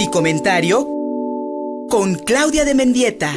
y comentario con Claudia de Mendieta.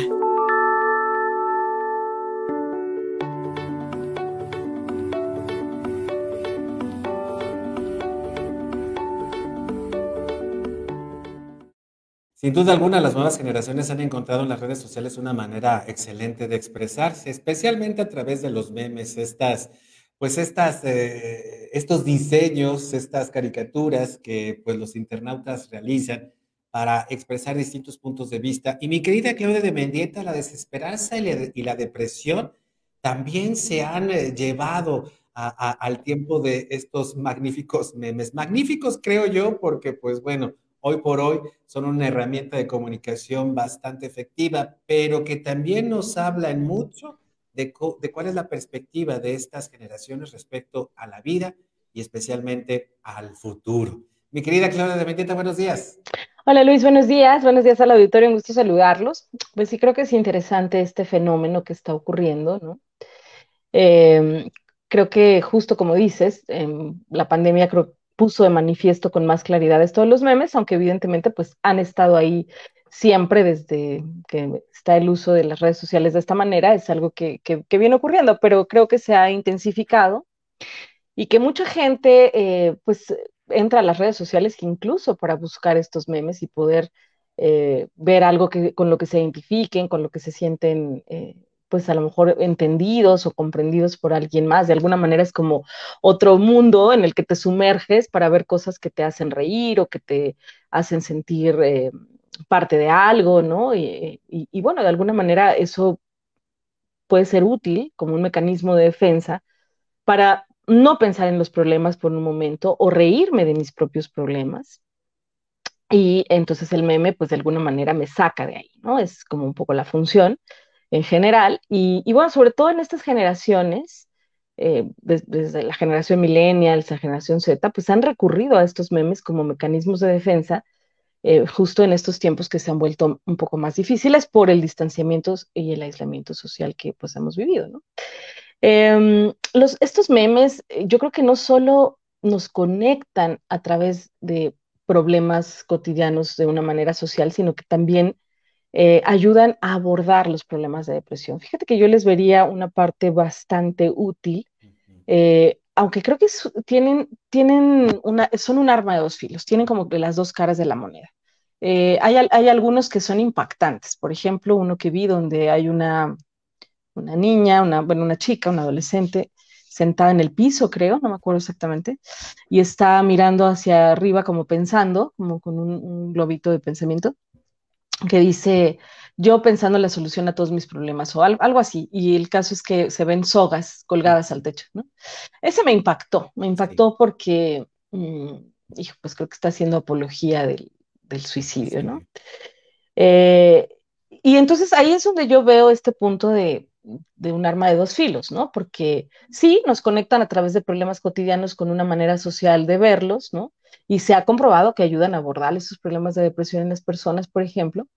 Sin duda alguna, las nuevas generaciones han encontrado en las redes sociales una manera excelente de expresarse, especialmente a través de los memes, estas, pues estas, eh, estos diseños, estas caricaturas que pues los internautas realizan para expresar distintos puntos de vista. Y mi querida Claudia de Mendieta, la desesperanza y la, depresión también se han eh, llevado al tiempo de estos magníficos memes. Magníficos creo yo, porque pues bueno, hoy por hoy son una herramienta de comunicación bastante efectiva, pero que también nos hablan mucho de, cuál es la perspectiva de estas generaciones respecto a la vida y especialmente al futuro. Mi querida Claudia de Mendieta, buenos días. Hola Luis, buenos días. Buenos días al auditorio, un gusto saludarlos. Pues sí, creo que es interesante este fenómeno que está ocurriendo, ¿no? Em, creo que justo como dices, em, la pandemia creo, puso de manifiesto con más claridad esto los memes, aunque evidentemente pues han estado ahí siempre desde que está el uso de las redes sociales de esta manera, es algo que, viene ocurriendo, pero creo que se ha intensificado y que mucha gente eh, pues entra a las redes sociales incluso para buscar estos memes y poder eh, ver algo que, con lo que se identifiquen, con lo que se sienten eh, pues a lo mejor entendidos o comprendidos por alguien más. De alguna manera es como otro mundo en el que te sumerges para ver cosas que te hacen reír o que te hacen sentir eh, parte de algo, ¿no? Y, y, bueno, de alguna manera eso puede ser útil como un mecanismo de defensa para no pensar en los problemas por un momento o reírme de mis propios problemas. Y entonces el meme, pues de alguna manera me saca de ahí, ¿no? Es como un poco la función en general. Y, bueno, sobre todo en estas generaciones, eh, desde, la generación millennial, la generación Z, pues han recurrido a estos memes como mecanismos de defensa, eh, justo en estos tiempos que se han vuelto un poco más difíciles por el distanciamiento y el aislamiento social que pues hemos vivido, ¿no? Em, los, estos memes, eh, yo creo que no solo nos conectan a través de problemas cotidianos de una manera social, sino que también eh, ayudan a abordar los problemas de depresión. Fíjate que yo les vería una parte bastante útil, eh, aunque creo que tienen, tienen una, son un arma de dos filos, tienen como que las dos caras de la moneda. Eh, hay, hay, algunos que son impactantes, por ejemplo, uno que vi donde hay una, una niña, una, bueno, una chica, una adolescente, sentada en el piso, creo, no me acuerdo exactamente, y está mirando hacia arriba como pensando, como con un globito de pensamiento, que dice, yo pensando en la solución a todos mis problemas o algo, así. Y el caso es que se ven sogas colgadas al techo, ¿no? Ese me impactó, me impactó porque, mm, hijo, pues creo que está haciendo apología del, suicidio, ¿no? Eh, y entonces ahí es donde yo veo este punto de, de un arma de dos filos, ¿no? Porque sí, nos conectan a través de problemas cotidianos con una manera social de verlos, ¿no? y se ha comprobado que ayudan a abordar esos problemas de depresión en las personas, por ejemplo,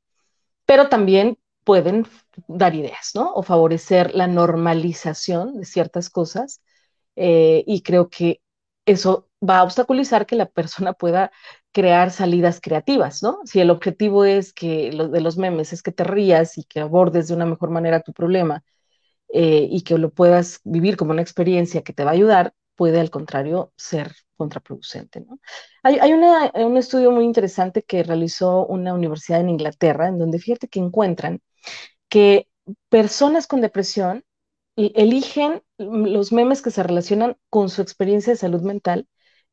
pero también pueden dar ideas, ¿no? O favorecer la normalización de ciertas cosas eh, y creo que eso va a obstaculizar que la persona pueda crear salidas creativas, ¿no? Si el objetivo es que lo de los memes es que te rías y que abordes de una mejor manera tu problema eh, y que lo puedas vivir como una experiencia que te va a ayudar, puede al contrario ser contraproducente. ¿no? Hay, hay un estudio muy interesante que realizó una universidad en Inglaterra, en donde fíjate que encuentran que personas con depresión eligen los memes que se relacionan con su experiencia de salud mental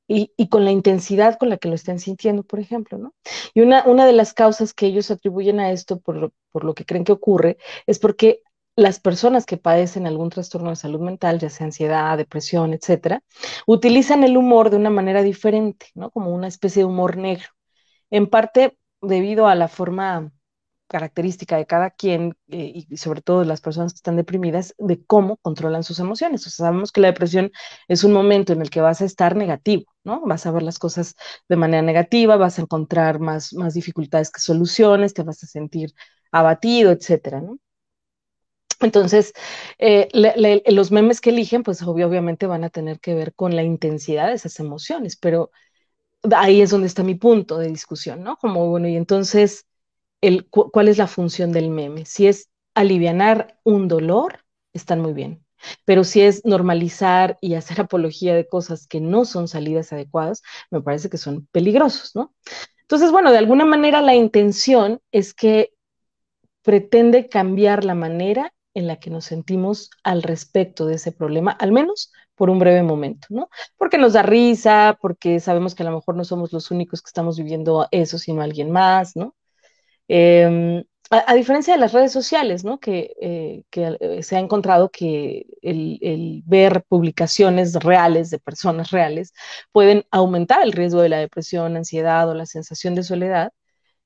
y, y, con la intensidad con la que lo estén sintiendo, por ejemplo, ¿no? Y una, una de las causas que ellos atribuyen a esto, por por lo que creen que ocurre, es porque las personas que padecen algún trastorno de salud mental, ya sea ansiedad, depresión, etcétera, utilizan el humor de una manera diferente, ¿no? Como una especie de humor negro. En parte debido a la forma característica de cada quien eh, y sobre todo de las personas que están deprimidas, de cómo controlan sus emociones. O sea, sabemos que la depresión es un momento en el que vas a estar negativo, ¿no? Vas a ver las cosas de manera negativa, vas a encontrar más, más dificultades que soluciones, te vas a sentir abatido, etcétera, ¿no? Entonces, eh, los memes que eligen, pues obviamente van a tener que ver con la intensidad de esas emociones, pero ahí es donde está mi punto de discusión, ¿no? Como, bueno, y entonces, ¿cuál es la función del meme? Si es alivianar un dolor, están muy bien. Pero si es normalizar y hacer apología de cosas que no son salidas adecuadas, me parece que son peligrosos, ¿no? Entonces, bueno, de alguna manera la intención es que pretende cambiar la manera en la que nos sentimos al respecto de ese problema, al menos por un breve momento, ¿no? Porque nos da risa, porque sabemos que a lo mejor no somos los únicos que estamos viviendo eso, sino alguien más, ¿no? Em, a, diferencia de las redes sociales, ¿no? Que, eh, eh, se ha encontrado que el, ver publicaciones reales de personas reales pueden aumentar el riesgo de la depresión, ansiedad o la sensación de soledad,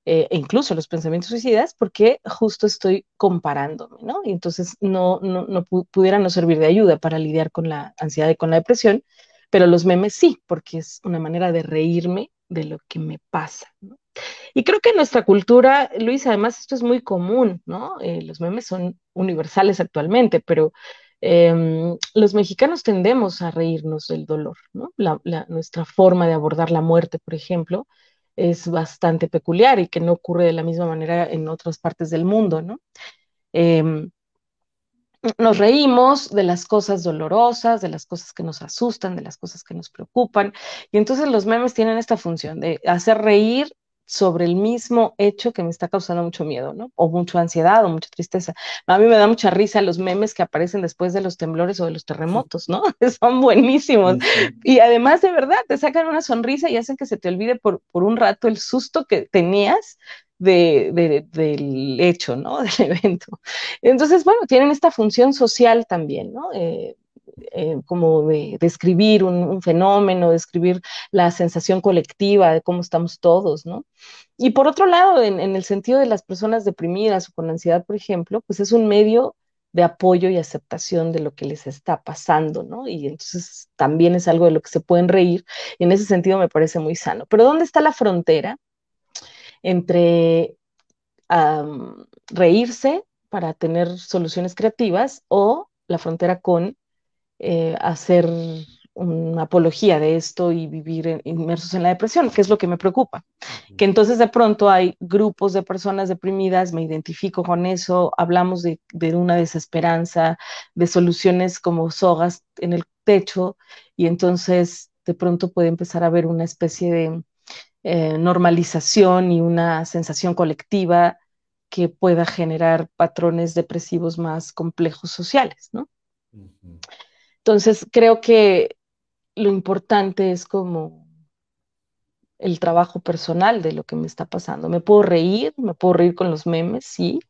eh, e incluso los pensamientos suicidas, porque justo estoy comparándome, ¿no? Y entonces no, no, no pudiera no servir de ayuda para lidiar con la ansiedad y con la depresión, pero los memes sí, porque es una manera de reírme de lo que me pasa, ¿no? Y creo que en nuestra cultura, Luis, además esto es muy común, ¿no? Eh, los memes son universales actualmente, pero em, los mexicanos tendemos a reírnos del dolor, ¿no? nuestra forma de abordar la muerte, por ejemplo, es bastante peculiar y que no ocurre de la misma manera en otras partes del mundo, ¿no? Em, nos reímos de las cosas dolorosas, de las cosas que nos asustan, de las cosas que nos preocupan. Y entonces los memes tienen esta función de hacer reír sobre el mismo hecho que me está causando mucho miedo, ¿no? O mucha ansiedad o mucha tristeza. A mí me da mucha risa los memes que aparecen después de los temblores o de los terremotos, ¿no? Son buenísimos. Y además, de verdad, te sacan una sonrisa y hacen que se te olvide por, por un rato el susto que tenías de, del hecho, ¿no? Del evento. Entonces, bueno, tienen esta función social también, ¿no? Eh, eh, como de describir un, fenómeno, describir la sensación colectiva de cómo estamos todos, ¿no? Y por otro lado, en, el sentido de las personas deprimidas o con ansiedad, por ejemplo, pues es un medio de apoyo y aceptación de lo que les está pasando, ¿no? Y entonces también es algo de lo que se pueden reír, y en ese sentido me parece muy sano. Pero ¿dónde está la frontera entre reírse para tener soluciones creativas o la frontera con eh, hacer una apología de esto y vivir inmersos en la depresión, que es lo que me preocupa. Que entonces de pronto hay grupos de personas deprimidas, me identifico con eso, hablamos de, una desesperanza, de soluciones como sogas en el techo, y entonces de pronto puede empezar a haber una especie de eh, normalización y una sensación colectiva que pueda generar patrones depresivos más complejos sociales, ¿no? Entonces, creo que lo importante es como el trabajo personal de lo que me está pasando. Me puedo reír, me puedo reír con los memes, sí,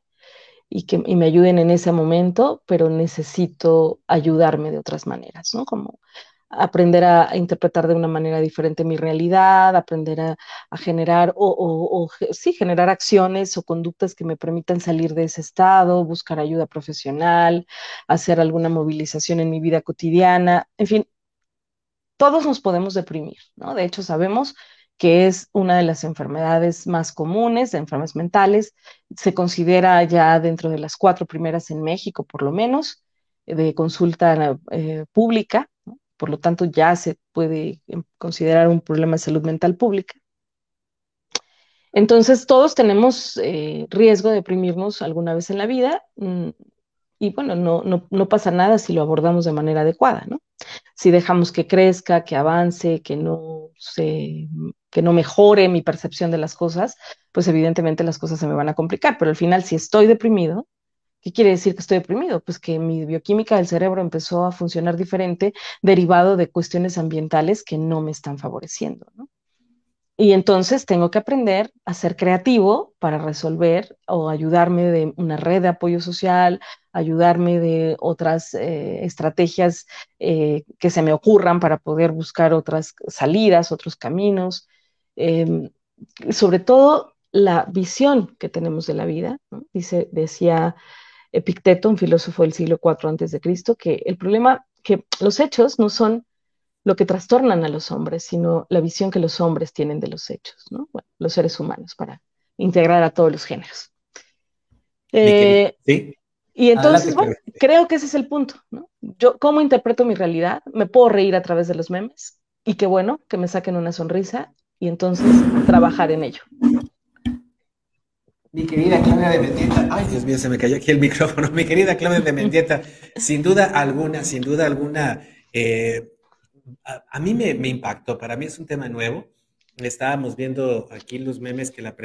y que me ayuden en ese momento, pero necesito ayudarme de otras maneras, ¿no? Como aprender a, interpretar de una manera diferente mi realidad, aprender a, generar o, sí, generar acciones o conductas que me permitan salir de ese estado, buscar ayuda profesional, hacer alguna movilización en mi vida cotidiana, en fin, todos nos podemos deprimir, ¿no? De hecho, sabemos que es una de las enfermedades más comunes, de enfermedades mentales, se considera ya dentro de las cuatro primeras en México, por lo menos, de consulta eh, pública, por lo tanto ya se puede em, considerar un problema de salud mental pública. Entonces, todos tenemos eh, riesgo de deprimirnos alguna vez en la vida mm, y bueno, no, no, pasa nada si lo abordamos de manera adecuada, ¿no? Si dejamos que crezca, que avance, que no, se, que no mejore mi percepción de las cosas, pues evidentemente las cosas se me van a complicar, pero al final si estoy deprimido, ¿Qué quiere decir que estoy deprimido? Pues que mi bioquímica del cerebro empezó a funcionar diferente derivado de cuestiones ambientales que no me están favoreciendo, ¿no? Y entonces tengo que aprender a ser creativo para resolver o ayudarme de una red de apoyo social, ayudarme de otras eh, estrategias eh, que se me ocurran para poder buscar otras salidas, otros caminos. Em, sobre todo la visión que tenemos de la vida, Dice, decía Epicteto, un filósofo del siglo IV antes de Cristo, que el problema, que los hechos no son lo que trastornan a los hombres, sino la visión que los hombres tienen de los hechos, ¿no? Bueno, los seres humanos, para integrar a todos los géneros. Eh, ¿Sí? Y entonces, bueno, creo que ese es el punto, ¿no? Yo, ¿cómo interpreto mi realidad? Me puedo reír a través de los memes, y qué bueno que me saquen una sonrisa, y entonces trabajar en ello. Mi querida Claudia de Mendieta, ay Dios mío, se me cayó aquí el micrófono. Mi querida Claudia de Mendieta, sin duda alguna, sin duda alguna, eh, a, mí me, impactó, para mí es un tema nuevo. Estábamos viendo aquí los memes que la,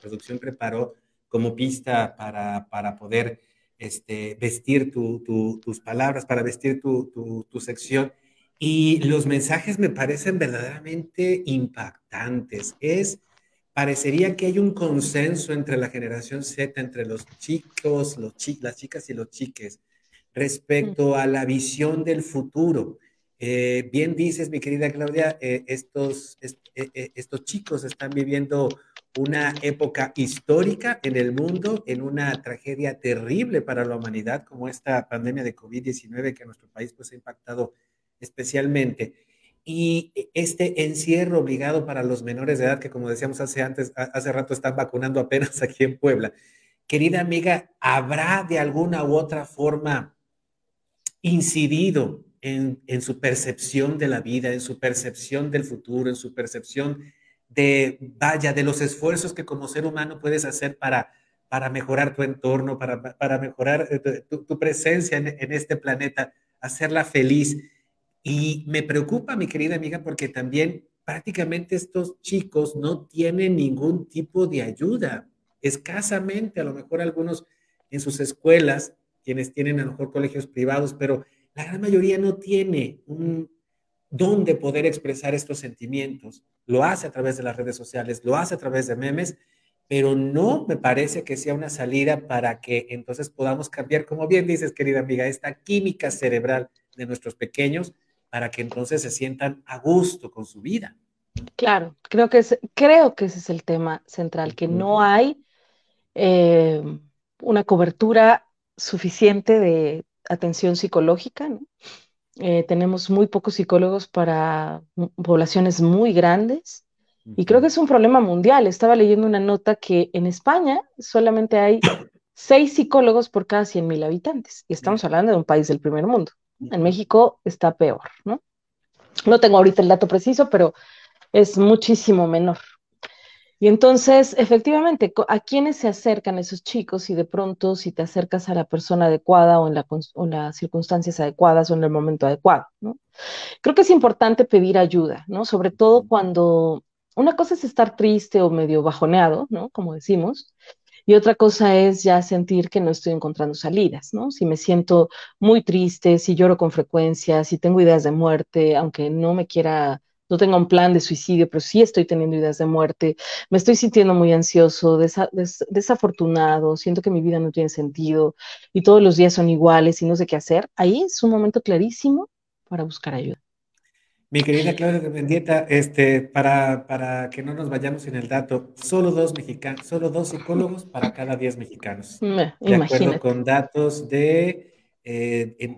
producción preparó como pista para, para poder este, vestir tus palabras, para vestir tu, tu sección. Y los mensajes me parecen verdaderamente impactantes. Es parecería que hay un consenso entre la generación Z, entre los chicos, los las chicas y los chiques, respecto a la visión del futuro. Eh, bien dices, mi querida Claudia, eh, estos, eh, estos chicos están viviendo una época histórica en el mundo, en una tragedia terrible para la humanidad, como esta pandemia de COVID-19 que a nuestro país pues, ha impactado especialmente y este encierro obligado para los menores de edad, que como decíamos hace, antes, hace rato están vacunando apenas aquí en Puebla. Querida amiga, ¿habrá de alguna u otra forma incidido en, su percepción de la vida, en su percepción del futuro, en su percepción de, vaya, de los esfuerzos que como ser humano puedes hacer para, para mejorar tu entorno, para, para mejorar eh, tu, presencia en, en este planeta, hacerla feliz? Y me preocupa, mi querida amiga, porque también prácticamente estos chicos no tienen ningún tipo de ayuda. Escasamente, a lo mejor algunos en sus escuelas, quienes tienen a lo mejor colegios privados, pero la gran mayoría no tiene un dónde poder expresar estos sentimientos. Lo hace a través de las redes sociales, lo hace a través de memes, pero no me parece que sea una salida para que entonces podamos cambiar, como bien dices, querida amiga, esta química cerebral de nuestros pequeños para que entonces se sientan a gusto con su vida. Claro, creo que, creo que ese es el tema central, que no hay eh, una cobertura suficiente de atención psicológica. Eh, tenemos muy pocos psicólogos para poblaciones muy grandes y creo que es un problema mundial. Estaba leyendo una nota que en España solamente hay seis psicólogos por cada 100.000 habitantes y estamos hablando de un país del primer mundo. En México está peor, ¿no? No tengo ahorita el dato preciso, pero es muchísimo menor. Y entonces, efectivamente, ¿a quiénes se acercan esos chicos? Y de pronto, si te acercas a la persona adecuada o en, las circunstancias adecuadas o en el momento adecuado, ¿no? Creo que es importante pedir ayuda, ¿no? Sobre todo cuando una cosa es estar triste o medio bajoneado, ¿no? Como decimos, y otra cosa es ya sentir que no estoy encontrando salidas, ¿no? Si me siento muy triste, si lloro con frecuencia, si tengo ideas de muerte, aunque no me quiera, no tenga un plan de suicidio, pero sí estoy teniendo ideas de muerte, me estoy sintiendo muy ansioso, desafortunado, siento que mi vida no tiene sentido y todos los días son iguales y no sé qué hacer, ahí es un momento clarísimo para buscar ayuda. Mi querida Claudia de Mendieta, este, para, para que no nos vayamos en el dato, solo dos mexicanos, solo dos psicólogos para cada diez mexicanos. de acuerdo con datos de, eh,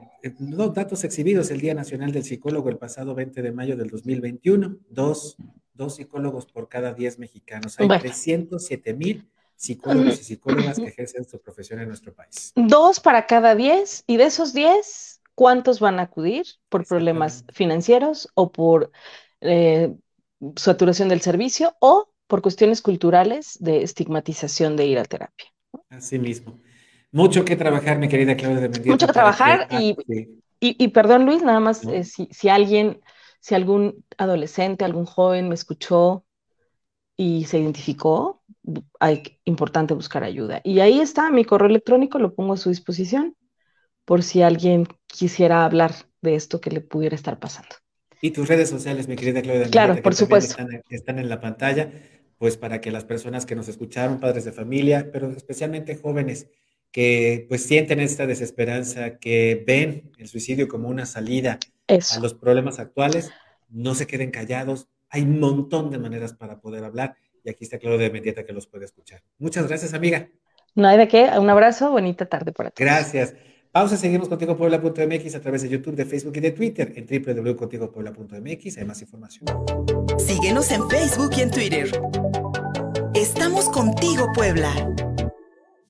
datos exhibidos el Día Nacional del Psicólogo el pasado 20 de mayo del 2021, dos, dos psicólogos por cada diez mexicanos. Hay 307 mil psicólogos y psicólogas que ejercen su profesión en nuestro país. Dos para cada diez, y de esos diez, cuántos van a acudir por problemas financieros o por eh, saturación del servicio o por cuestiones culturales de estigmatización de ir a terapia. Así mismo. Mucho que trabajar, mi querida Claudia de Mendieta. Mucho que trabajar y, y, perdón, Luis, nada más, eh, si, si, alguien, si algún adolescente, algún joven me escuchó y se identificó, hay importante buscar ayuda. Y ahí está mi correo electrónico, lo pongo a su disposición por si alguien quisiera hablar de esto que le pudiera estar pasando. Y tus redes sociales, mi querida Claudia. Claro, por supuesto. Están, en la pantalla, pues para que las personas que nos escucharon, padres de familia, pero especialmente jóvenes que pues sienten esta desesperanza, que ven el suicidio como una salida a los problemas actuales, no se queden callados. Hay un montón de maneras para poder hablar y aquí está Claudia Mendieta que los puede escuchar. Muchas gracias, amiga. No hay de qué. Un abrazo, bonita tarde para ti. Gracias. Pausa, seguimos contigo Puebla.mx a través de YouTube, de Facebook y de Twitter en www.contigopuebla.mx. Hay más información. Síguenos en Facebook y en Twitter. Estamos contigo, Puebla.